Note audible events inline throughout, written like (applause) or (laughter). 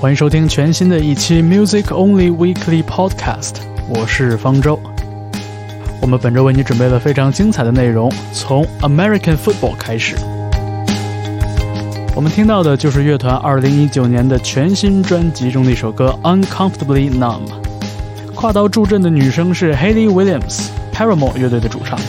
欢迎收听全新的一期 Music Only Weekly Podcast，我是方舟。我们本周为你准备了非常精彩的内容，从 American Football 开始。我们听到的就是乐团2019年的全新专辑中的一首歌《Uncomfortably Numb》。跨刀助阵的女生是 Haley Williams，Paramore 乐队的主唱。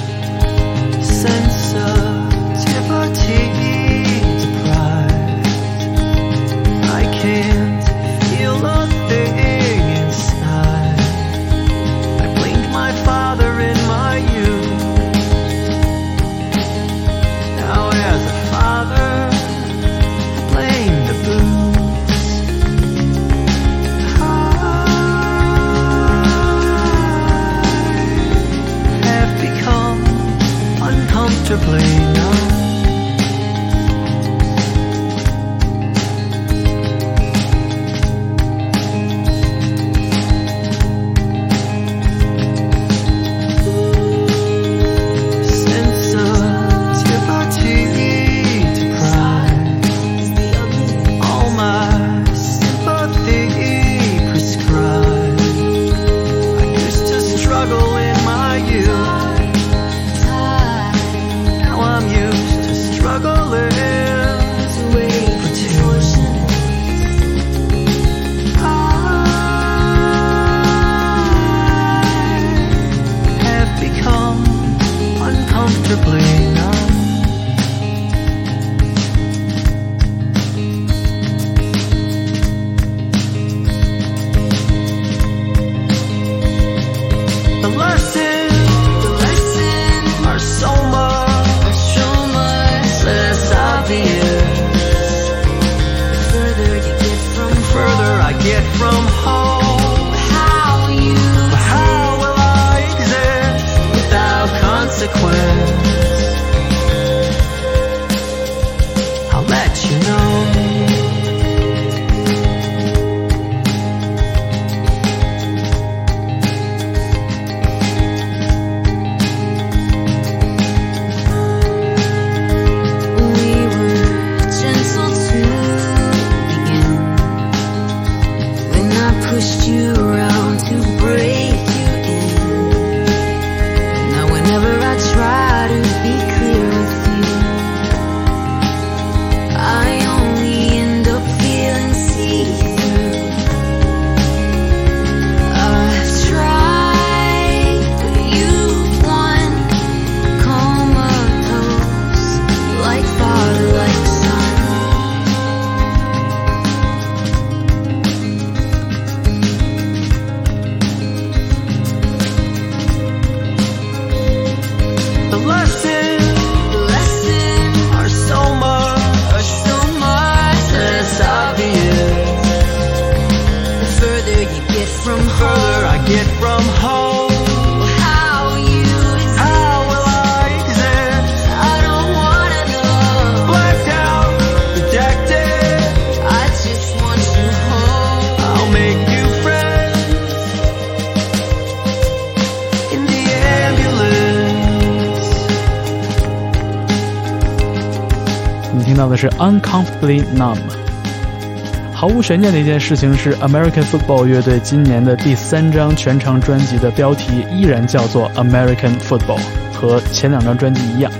悬念的一件事情是，American Football 乐队今年的第三张全长专辑的标题依然叫做 American Football，和前两张专辑一样。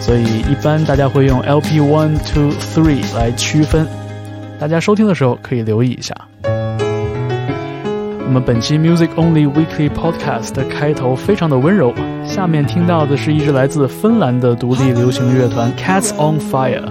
所以一般大家会用 LP one two three 来区分。大家收听的时候可以留意一下。我们本期 Music Only Weekly Podcast 的开头非常的温柔。下面听到的是一支来自芬兰的独立流行乐团 Cats on Fire。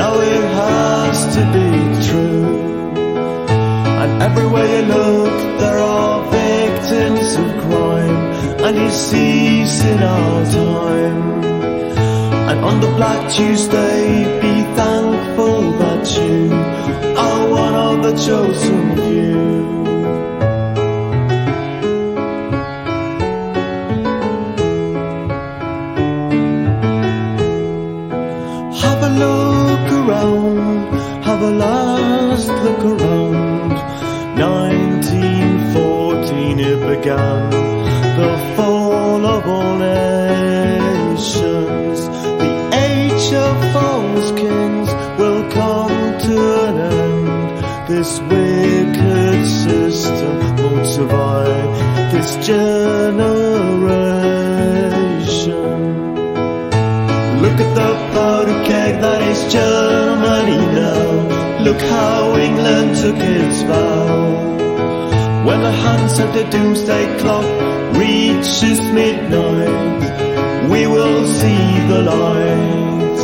Now it has to be true. And everywhere you look, there are victims of crime, and you cease in our time. And on the Black Tuesday, be thankful that you are one of the chosen few. Have a last look around. 1914 it began. The fall of all nations. The age of false kings will come to an end. This wicked system won't survive. This generation. Look at the powder keg that is just Look how England took its vow. When the hands of the doomsday clock reaches midnight, we will see the light.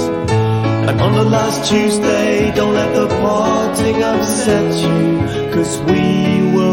And on the last Tuesday, don't let the parting upset you, cause we will.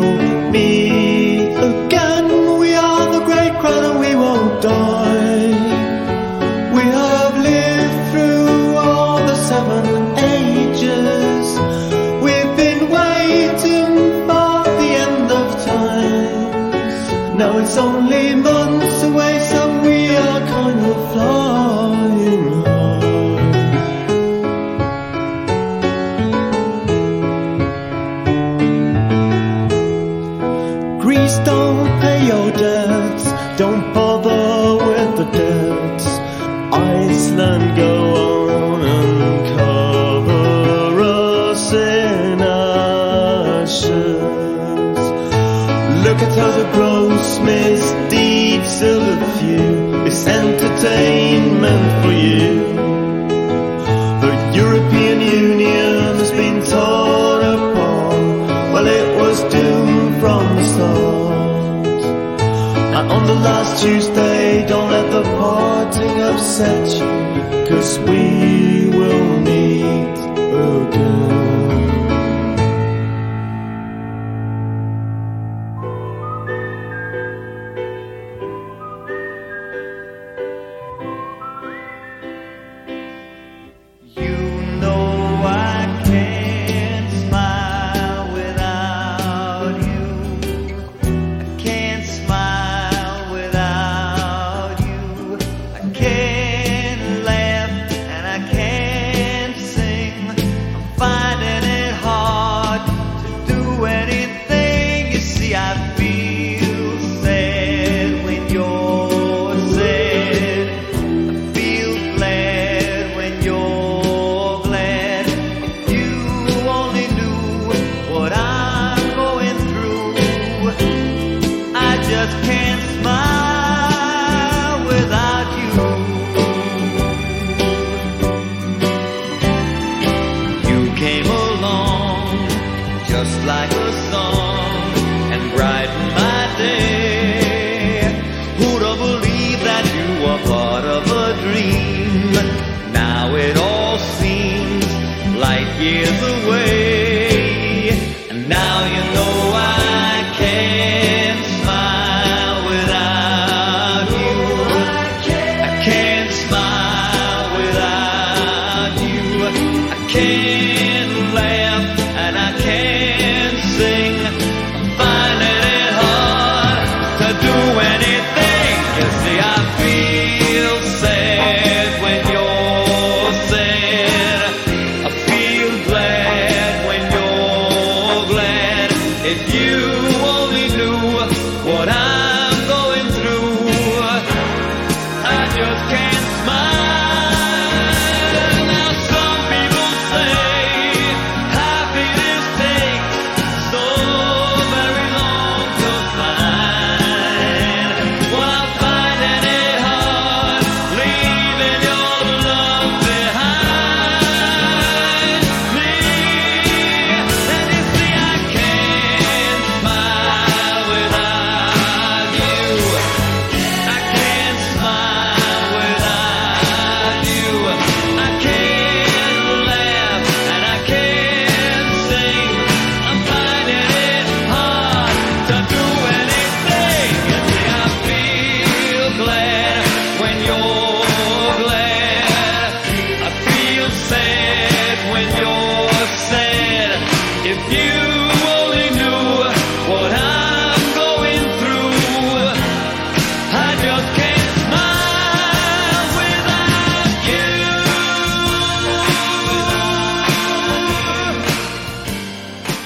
is the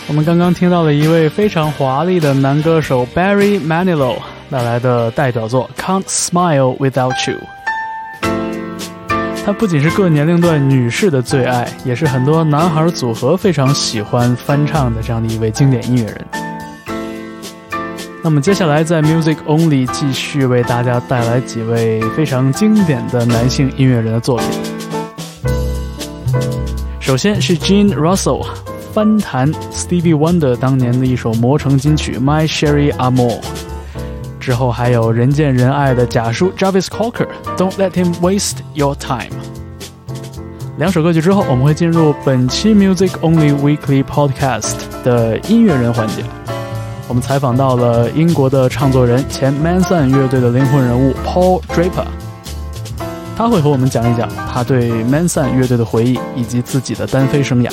我们刚刚听到了一位非常华丽的男歌手 Barry Manilow 带来的代表作《Can't Smile Without You》。他不仅是各年龄段女士的最爱，也是很多男孩组合非常喜欢翻唱的这样的一位经典音乐人。那么接下来在 Music Only 继续为大家带来几位非常经典的男性音乐人的作品。首先是 Gene Russell。翻弹 Stevie Wonder 当年的一首魔成金曲《My Sherry Amore》，之后还有人见人爱的假叔 Jarvis Cocker，《Don't Let Him Waste Your Time》。两首歌曲之后，我们会进入本期 Music Only Weekly Podcast 的音乐人环节。我们采访到了英国的唱作人、前 Manson 乐队的灵魂人物 Paul Draper，他会和我们讲一讲他对 Manson 乐队的回忆以及自己的单飞生涯。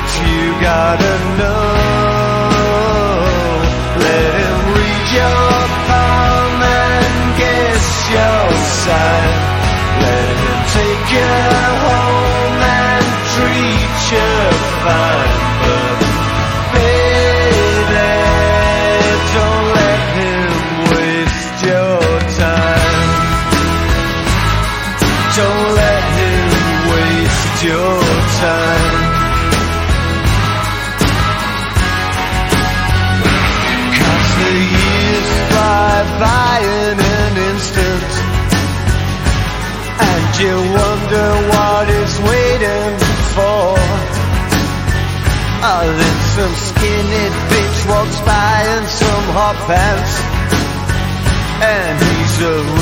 Hot and he's a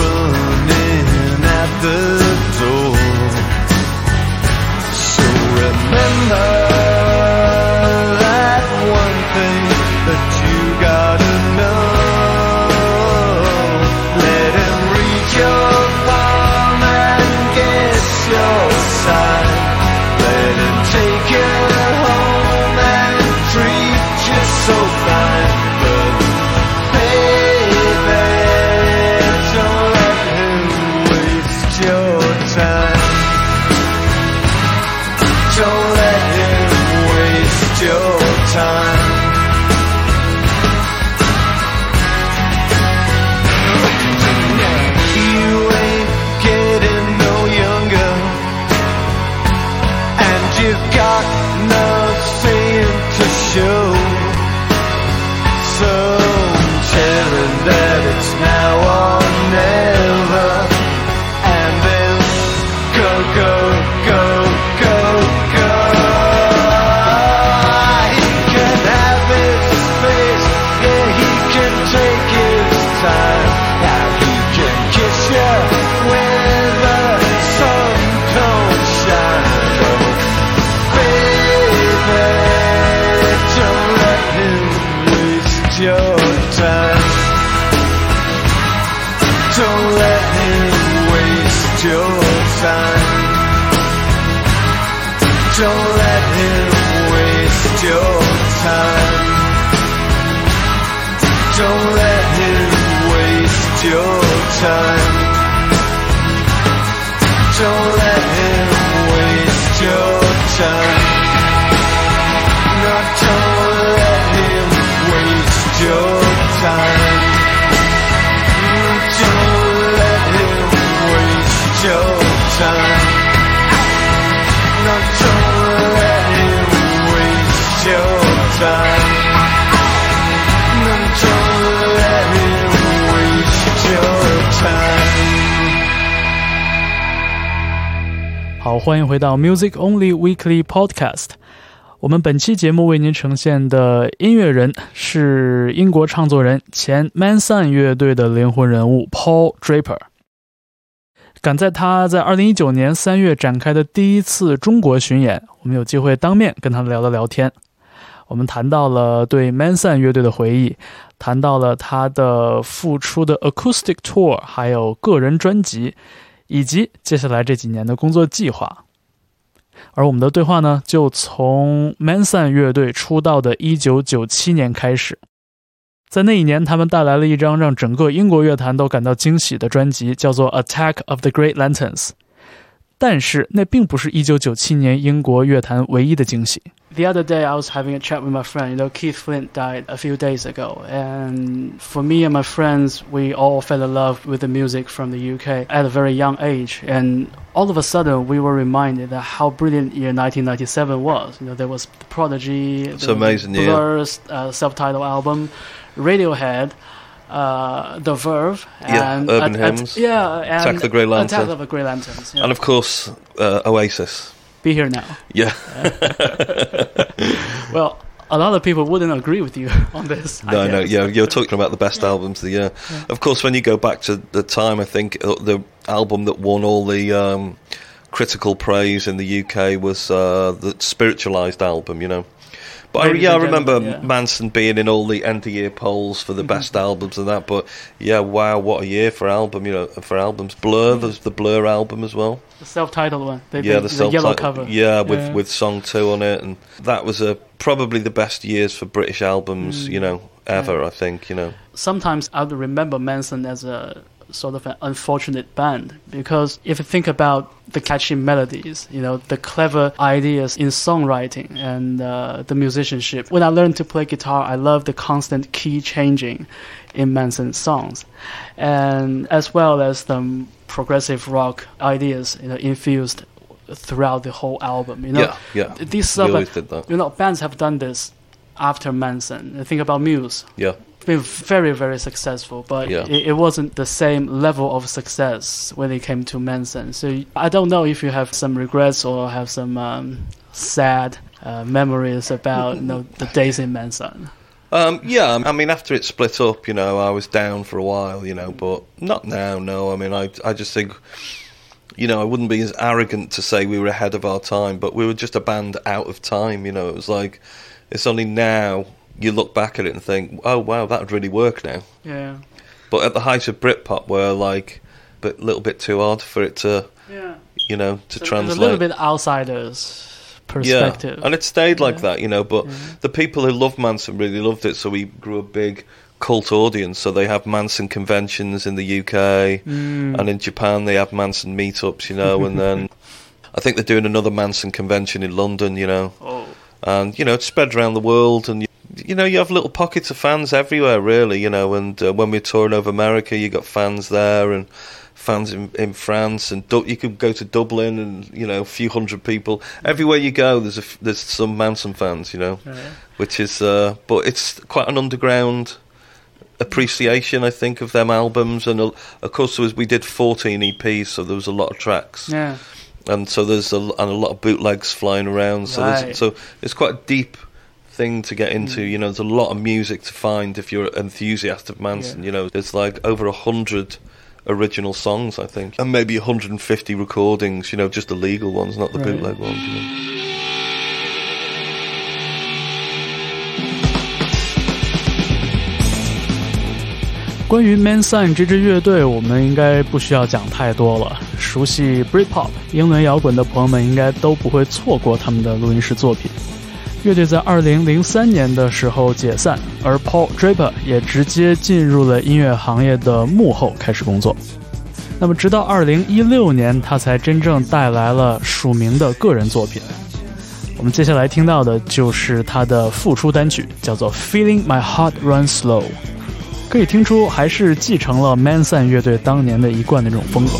欢迎回到 Music Only Weekly Podcast。我们本期节目为您呈现的音乐人是英国唱作人、前 Manson 乐队的灵魂人物 Paul Draper。赶在他在2019年3月展开的第一次中国巡演，我们有机会当面跟他聊了聊天。我们谈到了对 Manson 乐队的回忆，谈到了他的复出的 Acoustic Tour，还有个人专辑，以及接下来这几年的工作计划。而我们的对话呢，就从 Manson 乐队出道的1997年开始。在那一年，他们带来了一张让整个英国乐坛都感到惊喜的专辑，叫做《Attack of the Great Lanterns》。但是，那并不是1997年英国乐坛唯一的惊喜。The other day, I was having a chat with my friend. You know, Keith Flint died a few days ago, and for me and my friends, we all fell in love with the music from the UK at a very young age. And all of a sudden, we were reminded that how brilliant year 1997 was. You know, there was Prodigy, It's the amazing year. Blur's uh, self-titled album, Radiohead. Uh, the Verve And Yeah, and Urban At- At- Hymns, yeah, and Attack of the Grey Attack of the Grey Lanterns. Yeah. And of course, uh, Oasis. Be here now. Yeah. (laughs) Well, a lot of people wouldn't agree with you (laughs) on this. No, no, yeah, you're talking about the best albums of the year. Of course, when you go back to the time, I think uh, the album that won all the um, critical praise in the UK was uh, the Spiritualized album, you know. But I, Ladies yeah, I and remember yeah. Mm-hmm. Mansun being in all the end of year polls for the best albums and that. But yeah, wow, what a year for album, you know, for albums. Blur, there's the Blur album as well. The self-titled one. The, yeah, the, the, the self yellow cover. Yeah, with Yeah. with song two on it, and that was a probably the best years for British albums, Mm. you know, ever. I think, you know. Sometimes I would remember Mansun as a sort of an unfortunate band because if you think about the catchy melodies, you know, the clever ideas in songwriting and uh, the musicianship. When I learned to play guitar, I love the constant key changing in Mansun's songs, and as well as the progressive rock ideas, you know, infused throughout the whole album. You know, yeah, yeah. these stuff, that. you know, bands have done this after Mansun. Think about Muse. Yeah, been very, very successful, but Yeah. it, it wasn't the same level of success when it came to Mansun. So I don't know if you have some regrets or have some um, sad uh, memories about you know, the days in Mansun. um, yeah. I mean, after it split up, you know, I was down for a while, you know, but not now. No, I mean, I I just think. You know, I wouldn't be as arrogant to say we were ahead of our time, but we were just a band out of time. You know, it was like it's only now you look back at it and think, "Oh wow, that would really work now." Yeah, But at the height of Britpop, we're like a little bit too odd for it to, yeah. you know, to So translate. A little bit outsiders perspective. Yeah, and it stayed like Yeah. that, you know. But the people who loved Mansun really loved it, so we grew a big cult audience. So they have Mansun conventions in the UK, Mm. and in Japan they have Mansun meetups, you know. and then (laughs) I think they're doing another Mansun convention in London, you know. oh, And you know, it's spread around the world, and you know, you have little pockets of fans everywhere, really, you know. And uh, when we're touring over America, you got fans there and fans in, in France, and du- you could go to Dublin, and you know, a few hundred people everywhere you go. There's a f- there's some Mansun fans, you know, yeah. which is, uh, but it's quite an underground appreciation, I think, of them albums. And uh, of course, there was, we did 14 EPs, so there was a lot of tracks yeah. and so there's a, and a lot of bootlegs flying around. So Right. there's, so it's quite a deep thing to get into. Mm. You know, there's a lot of music to find if you're an enthusiast of Mansun. Yeah. You know, there's like over a hundred original songs, I think, and maybe 150 recordings. You know, just the legal ones, not the right. bootleg ones. You Mansun 这支乐队，我们应该不需要讲太多了。熟悉 Britpop 英伦摇滚的朋友们，应该都不会错过他们的录音室作品。乐队在2003年的时候解散，而 Paul Draper 也直接进入了音乐行业的幕后开始工作。那么，直到2016年，他才真正带来了署名的个人作品。我们接下来听到的就是他的复出单曲，叫做《Feeling My Heart Run Slow》。可以听出，还是继承了 Manson 乐队当年的一贯的这种风格。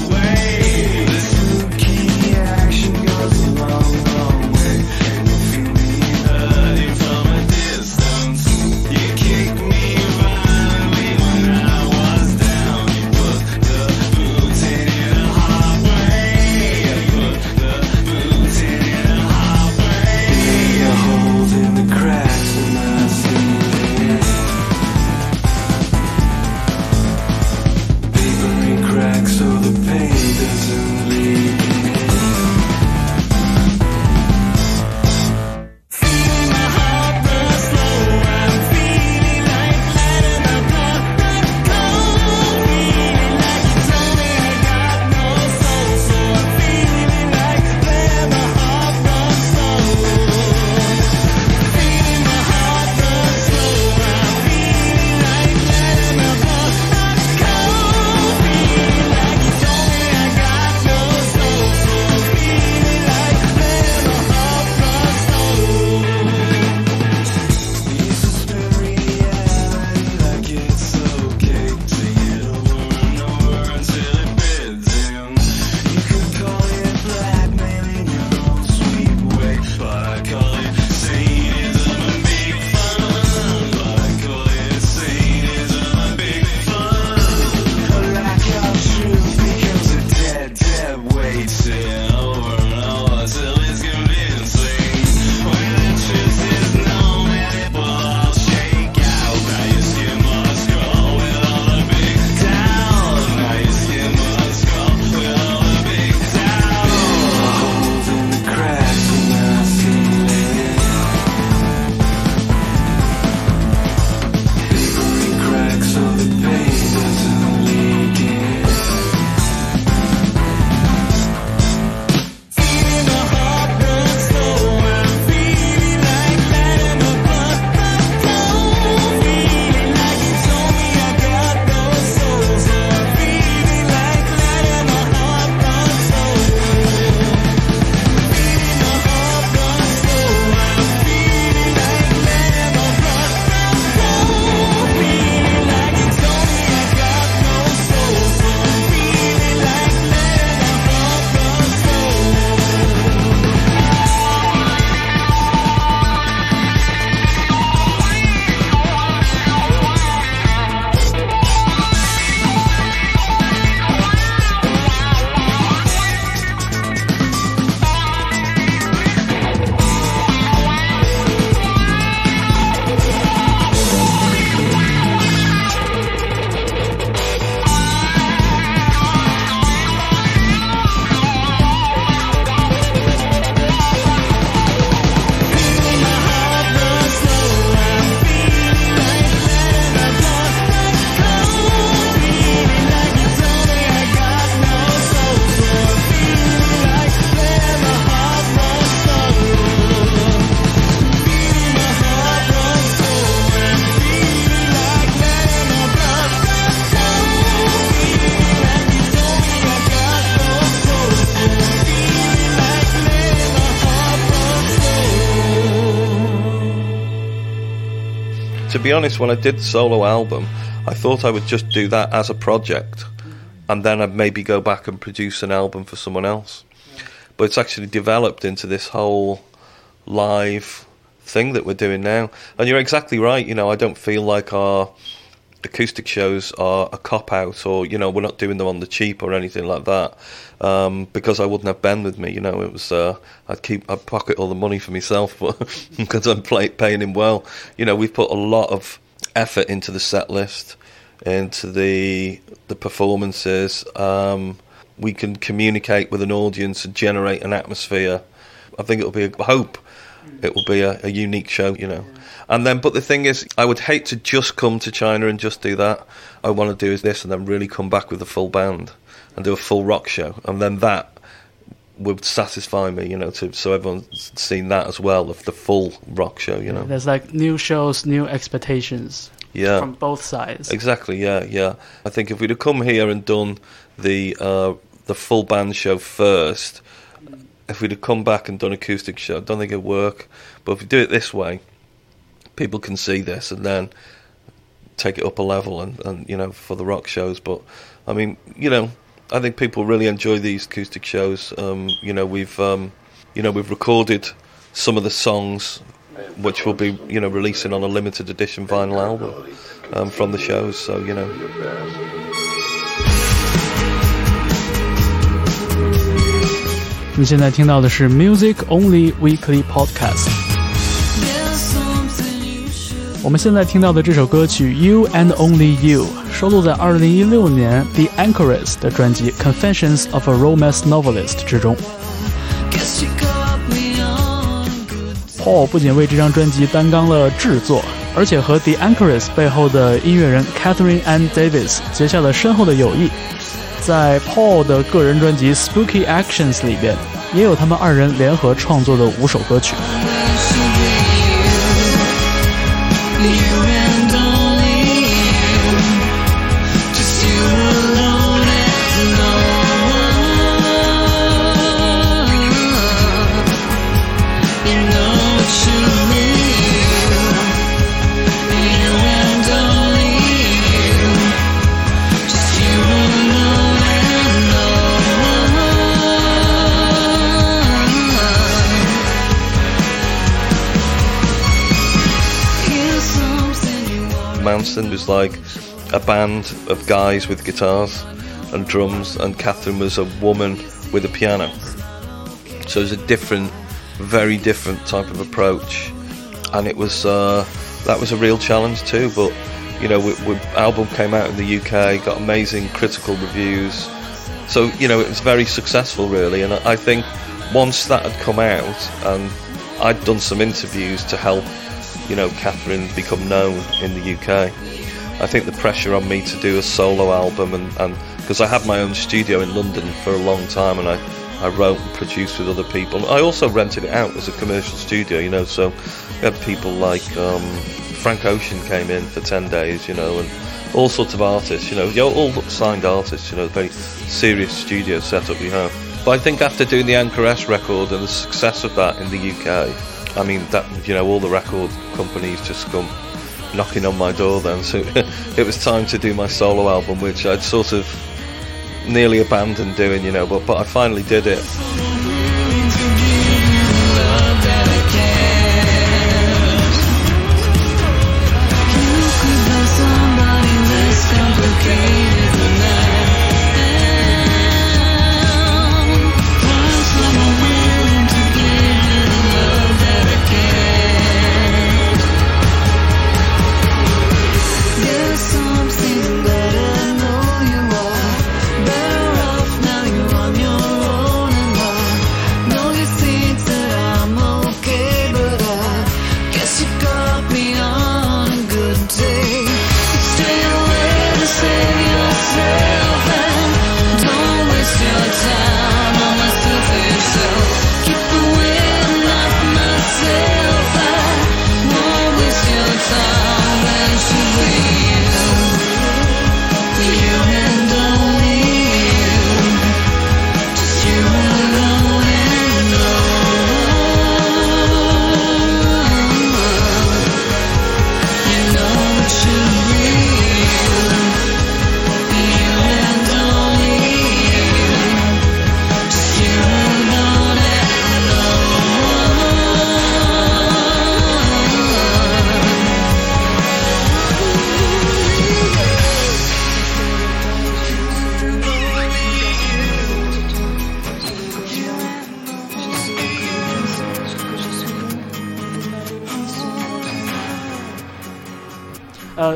Be honest, when I did the solo album, I thought I would just do that as a project, and then I'd maybe go back and produce an album for someone else. But it's actually developed into this whole live thing that we're doing now. And you're exactly right. You know, I don't feel like our acoustic shows are a cop out or you know we're not doing them on the cheap or anything like that um, because I wouldn't have Ben with me you know. It was uh, I'd keep I'd pocket all the money for myself but (laughs) because I'm play, paying him well. You know we've put a lot of effort into the set list into the the performances. Um, we can communicate with an audience and generate an atmosphere. I think it'll be a hope it will be a, a unique show, you know. And then, but the thing is, I would hate to just come to China and just do that. I want to do is this, and then really come back with a full band and do a full rock show, and then that would satisfy me, you know. To so everyone's seen that as well of the full rock show, you know. There's like new shows, new expectations Yeah, from both sides. Exactly. Yeah, yeah. I think if we'd have come here and done the uh, the full band show first, if we'd have come back and done acoustic show, I don't think it'd work. But if we do it this way, people can see this and then take it up a level and, and you know for the rock shows. But I mean, you know, I think people really enjoy these acoustic shows. Um, you know, we've um, you know we've recorded some of the songs which will be you know releasing on a limited edition vinyl album um, from the shows. So you know. 你现在听到的是 Music Only Weekly Podcast。我们现在听到的这首歌曲《You and Only You》收录在2016年 The Anchoress 的专辑《Confessions of a Romance Novelist》之中。Paul 不仅为这张专辑担纲了制作，而且和 The Anchoress 背后的音乐人 Catherine Ann Davis 结下了深厚的友谊。在 Paul 的个人专辑《Spooky Actions》里边，也有他们二人联合创作的五首歌曲。Mansun was like a band of guys with guitars and drums, and Catherine was a woman with a piano. So it was a different, very different type of approach, and it was uh, that was a real challenge too. But you know, we, we, album came out in the UK, got amazing critical reviews. So you know, it was very successful really, and I, I think once that had come out, and I'd done some interviews to help you know, Catherine become known in the UK. I think the pressure on me to do a solo album and because I had my own studio in London for a long time and I, I wrote and produced with other people. I also rented it out as a commercial studio, you know, so we had people like um, Frank Ocean came in for 10 days, you know, and all sorts of artists, you know, all signed artists, you know, very serious studio setup we have. But I think after doing the Anchoress record and the success of that in the UK, I mean that you know all the record companies just come knocking on my door then. So (laughs) it was time to do my solo album which I'd sort of nearly abandoned doing you know but but I finally did it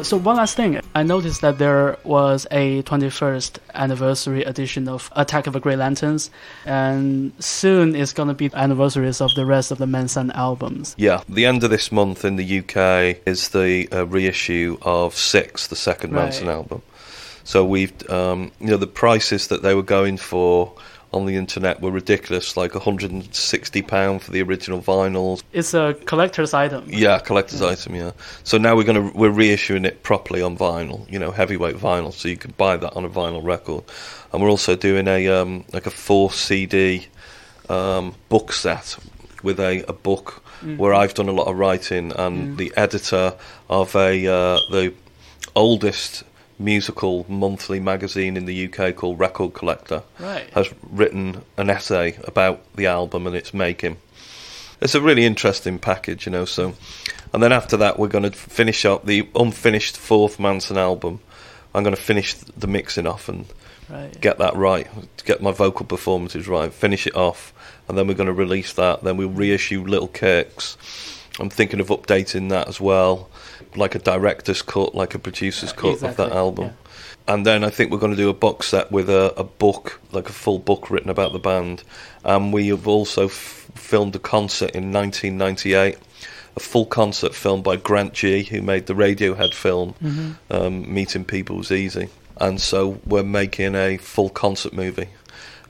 so one last thing, I noticed that there was a 21st anniversary edition of Attack of the Grey Lanterns, and soon it's going to be anniversaries of the rest of the Mansun albums. Yeah, the end of this month in the UK is the uh, reissue of Six, the second Right. Mansun album. So we've, um, you know, the prices that they were going for on the internet were ridiculous, like 160 pound for the original vinyls. It's a collector's item. Yeah, collector's item. Yeah. So now we're gonna we're reissuing it properly on vinyl. You know, heavyweight vinyl, so you can buy that on a vinyl record. And we're also doing a um, like a four CD um, book set with a, a book where I've done a lot of writing, and the editor of a uh, the oldest musical monthly magazine in the UK called Record Collector Right. has written an essay about the album and its making. It's a really interesting package, you know. So, and then after that, we're going to finish up the unfinished fourth Mansun album. I'm going to finish the mixing off and Right. get that right, get my vocal performances right, finish it off, and then we're going to release that. Then we'll reissue Little Kix. I'm thinking of updating that as well, like a director's cut, like a producer's cut of that album. yeah. And then I think we're going to do a box set with a, a book, like a full book written about the band. And we have also f- filmed a concert in 1998, a full concert filmed by Grant Gee, who made the Radiohead film, Mm-hmm. um, Meeting People Was Easy. And so we're making a full concert movie.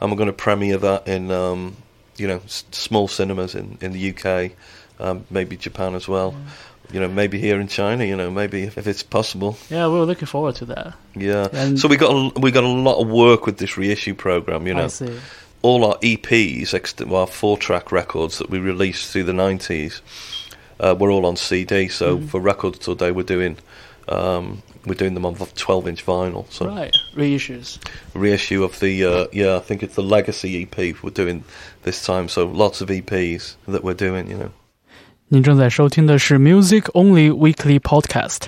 And we're going to premiere that in, um, you know, s- small cinemas in, in the UK, um, maybe Japan as well. You know, maybe here in China. You know, maybe if, if it's possible. Yeah, we were looking forward to that. Yeah. And- so we got a, we got a lot of work with this reissue program. You know, I see. all our EPs, our four track records that we released through the nineties, uh, were all on CD. So Mm-hmm. for Record Store Day, we're doing um, we're doing them on twelve inch vinyl. So Right. Reissues. reissue of the uh, yeah, I think it's the Legacy EP we're doing this time. So lots of EPs that we're doing. You know. 您正在收听的是 Music Only Weekly Podcast。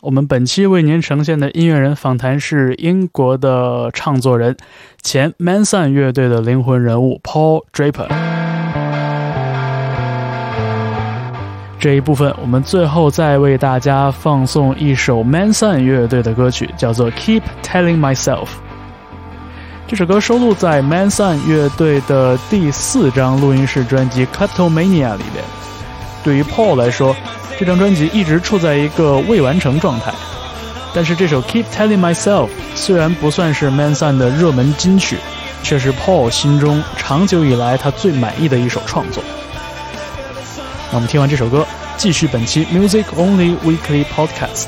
我们本期为您呈现的音乐人访谈是英国的唱作人、前 Manson 乐队的灵魂人物 Paul Draper。这一部分，我们最后再为大家放送一首 Manson 乐队的歌曲，叫做《Keep Telling Myself》。这首歌收录在 Manson 乐队的第四张录音室专辑《Kleptomania》里边。对于 Paul 来说，这张专辑一直处在一个未完成状态。但是这首《Keep Telling Myself》虽然不算是 Manson 的热门金曲，却是 Paul 心中长久以来他最满意的一首创作。那我们听完这首歌，继续本期 Music Only Weekly Podcast。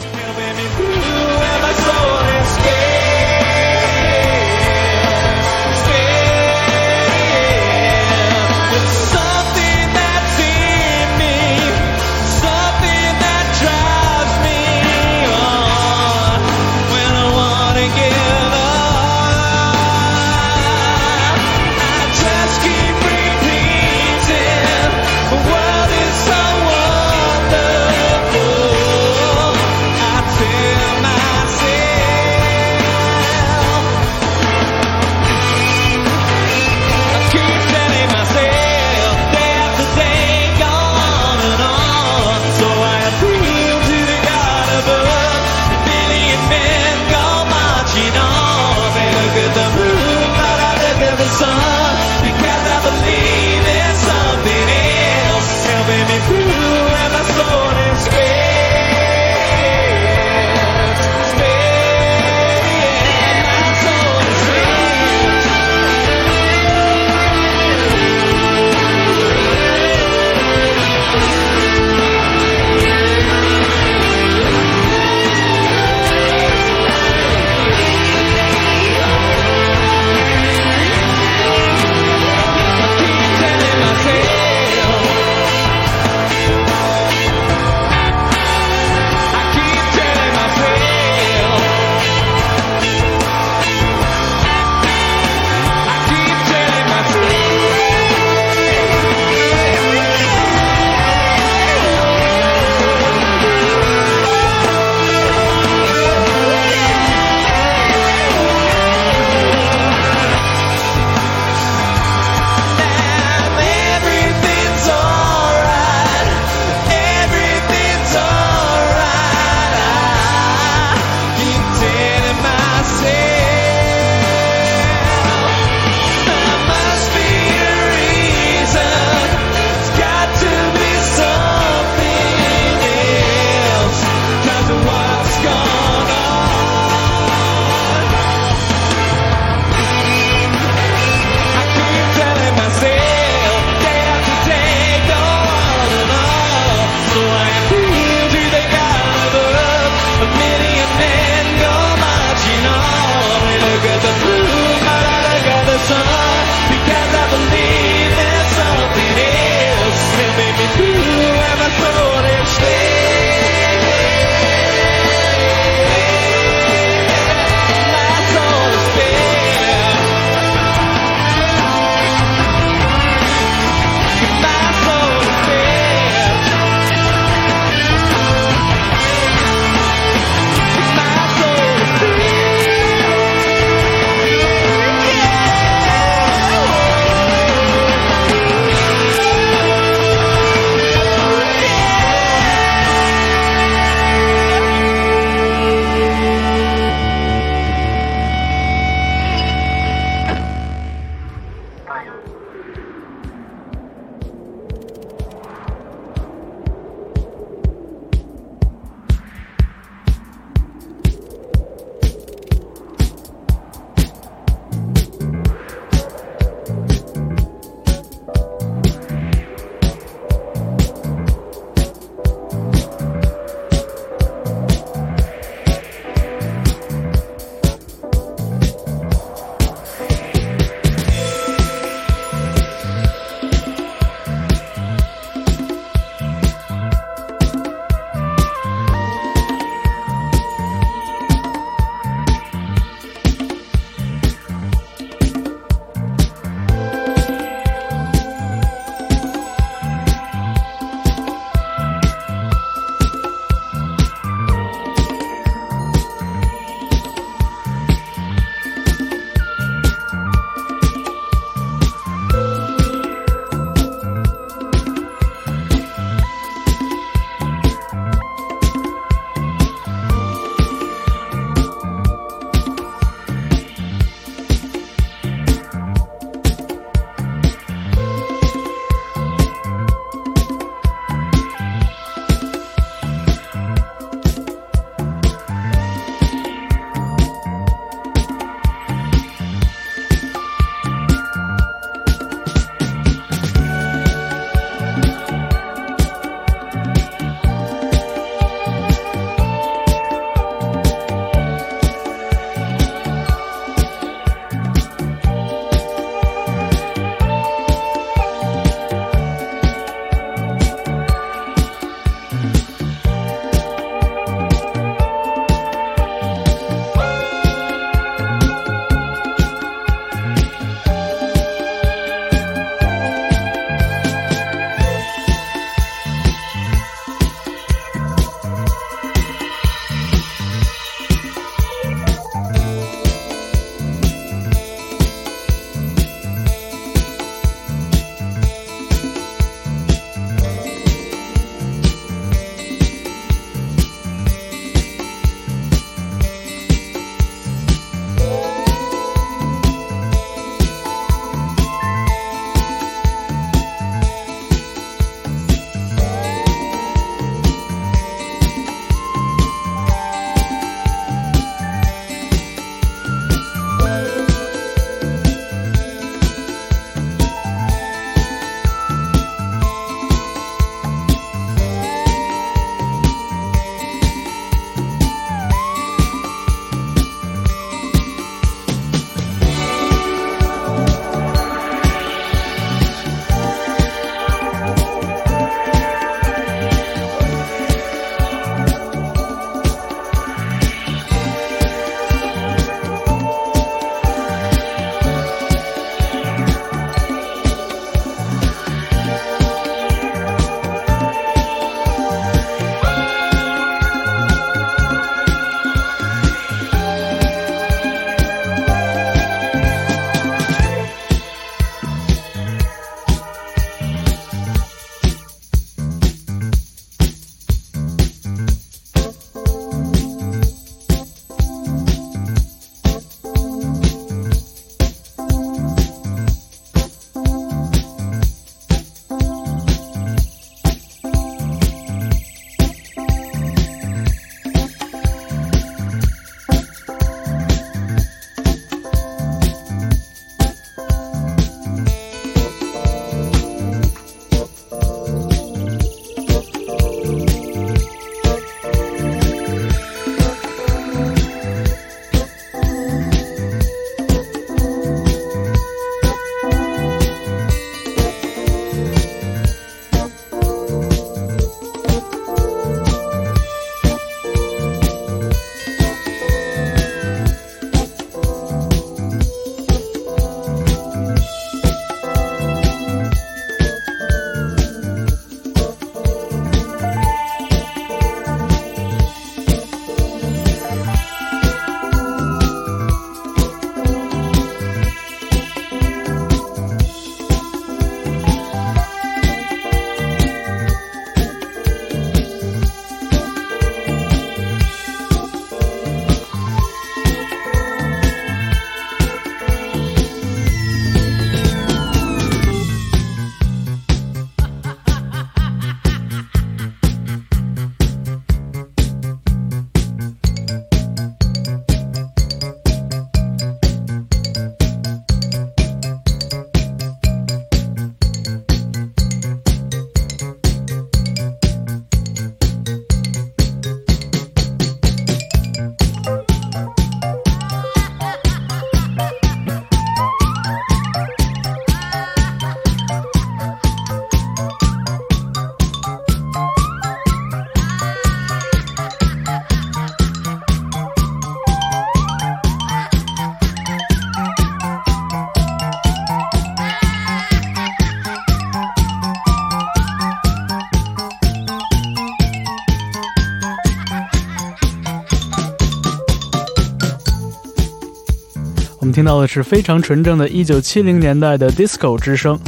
听到的是非常纯正的1970年代的 disco 之声，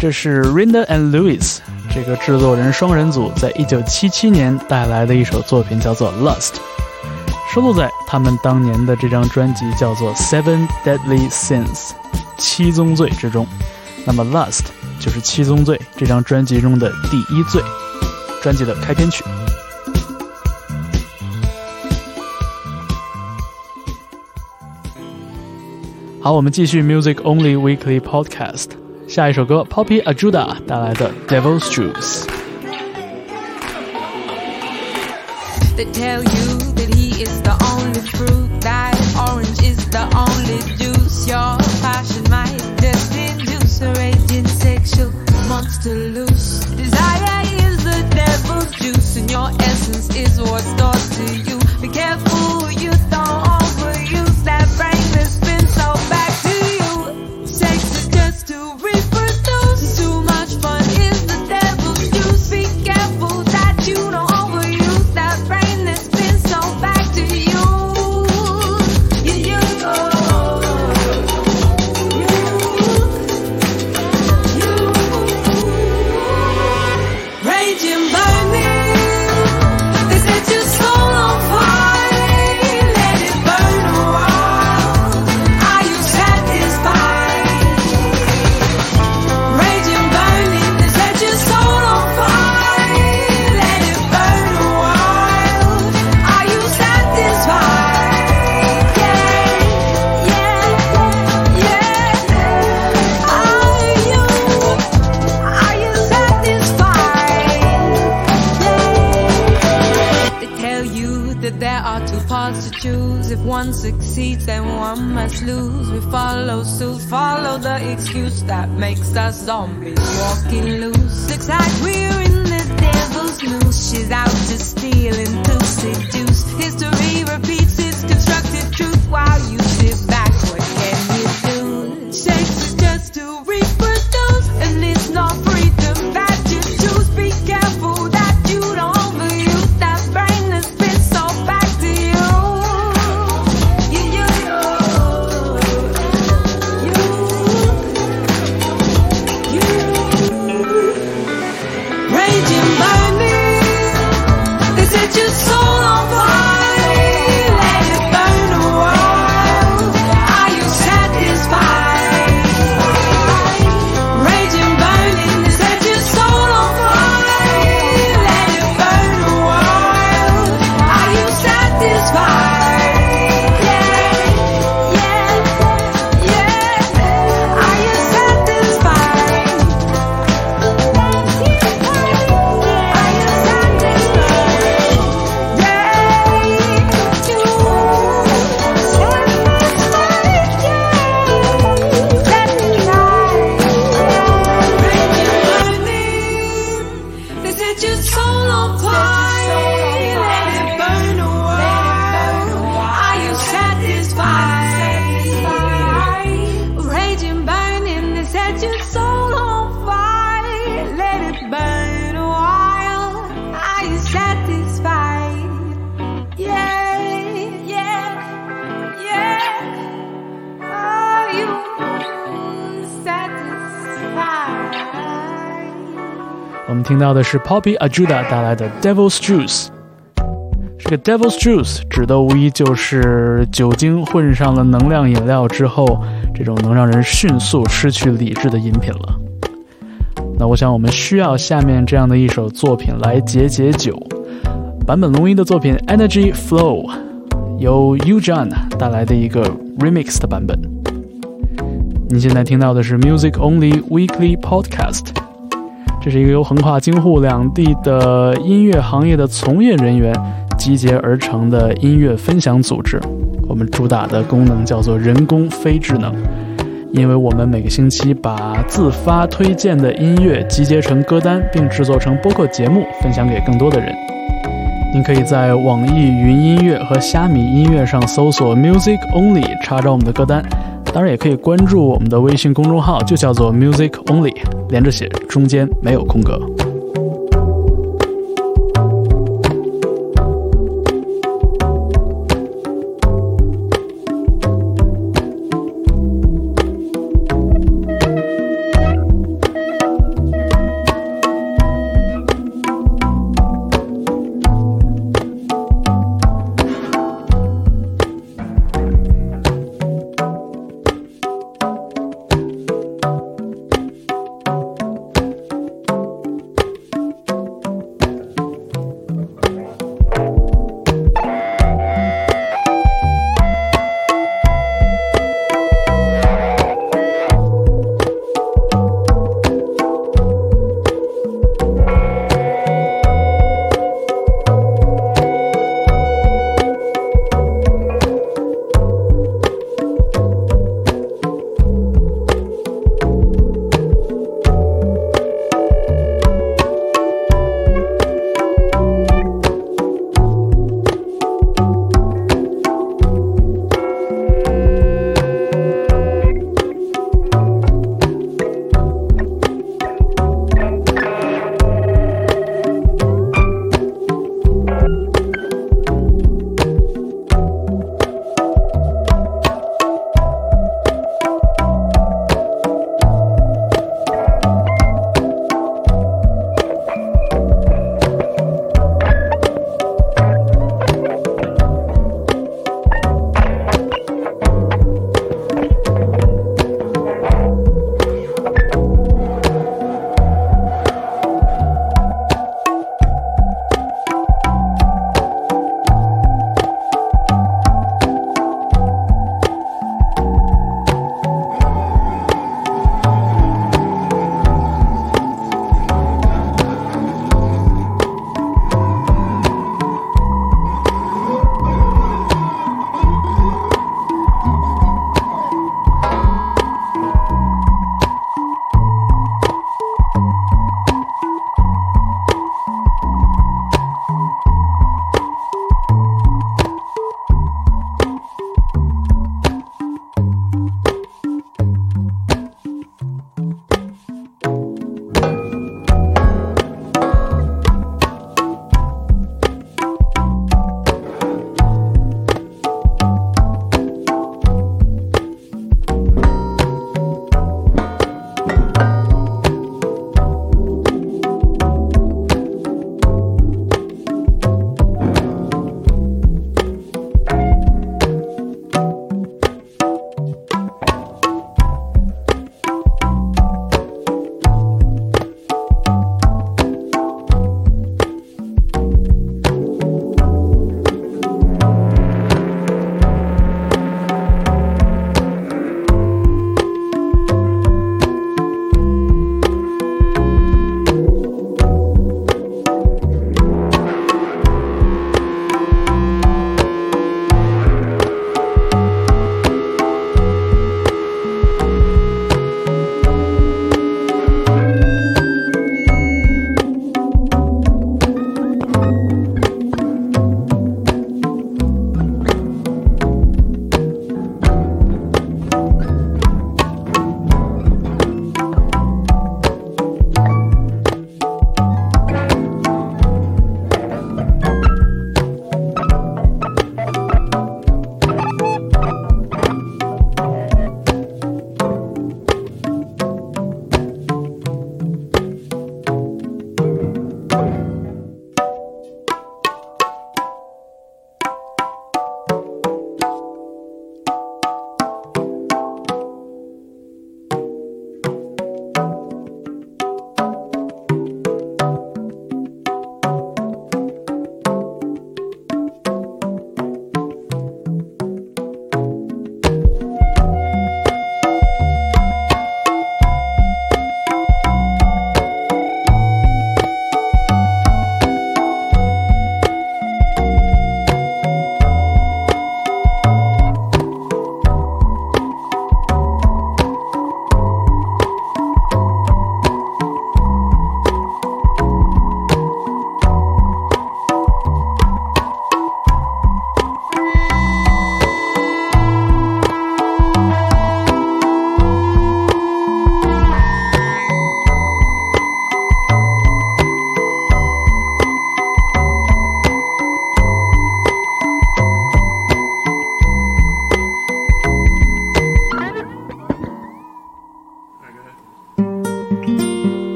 这是 Rinda and Lewis 这个制作人双人组在1977年带来的一首作品，叫做 Lust，收录在他们当年的这张专辑叫做 Seven Deadly Sins 七宗罪之中。那么 Lust 就是七宗罪这张专辑中的第一罪，专辑的开篇曲。好，我们继续 Music Only Weekly Podcast，下一首歌 Poppy Ajudha 带来的 Devil's Juice。They tell you that he is the only fruit, that orange is the only juice. Your passion might just induce a raging sexual monster loose. Desire is the devil's juice, and your essence is what's taught to you. Be careful. Soul on fire, let it burn a while. Are you satisfied? 听到的是 Poppy Ajuda 带来的 Devil's Juice。这个 Devil's Juice 指的无疑就是酒精混上了能量饮料之后，这种能让人迅速失去理智的饮品了。那我想我们需要下面这样的一首作品来解解酒。坂本龙一的作品 Energy Flow，由 U John 带来的一个 remix 的版本。你现在听到的是 Music Only Weekly Podcast。这是一个由横跨京沪两地的音乐行业的从业人员集结而成的音乐分享组织。我们主打的功能叫做人工非智能，因为我们每个星期把自发推荐的音乐集结成歌单，并制作成播客节目，分享给更多的人。您可以在网易云音乐和虾米音乐上搜索 “Music Only”，查找我们的歌单。当然，也可以关注我们的微信公众号，就叫做 Music Only，连着写，中间没有空格。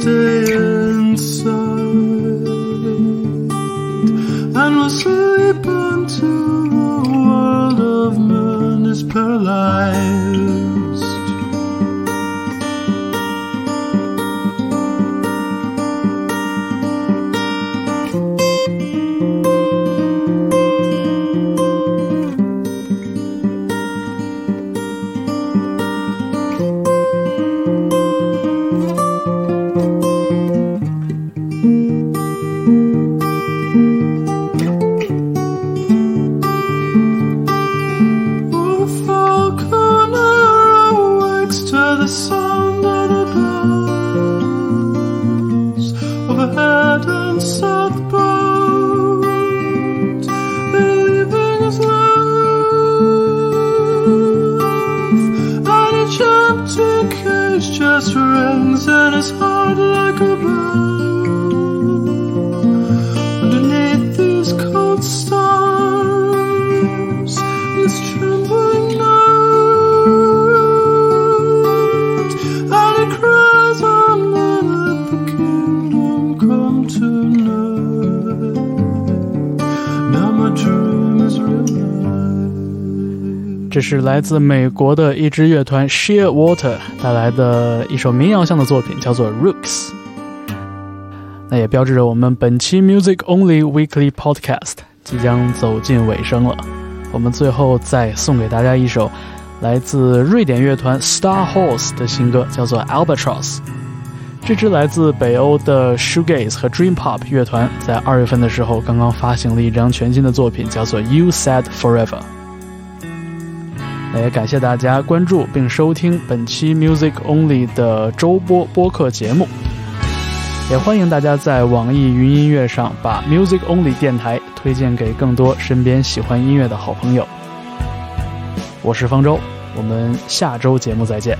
Stay inside and we'll sleep until the world of men is paralyzed. 是来自美国的一支乐团 Sheer Water 带来的一首民谣向的作品，叫做 Rooks。那也标志着我们本期 Music Only Weekly Podcast 即将走进尾声了。我们最后再送给大家一首来自瑞典乐团 Star Horse 的新歌，叫做 Albatross。这支来自北欧的 Shoegaze 和 Dream Pop 乐团，在二月份的时候刚刚发行了一张全新的作品，叫做 You Said Forever。也感谢大家关注并收听本期 Music Only 的周播播客节目，也欢迎大家在网易云音乐上把 Music Only 电台推荐给更多身边喜欢音乐的好朋友。我是方舟，我们下周节目再见。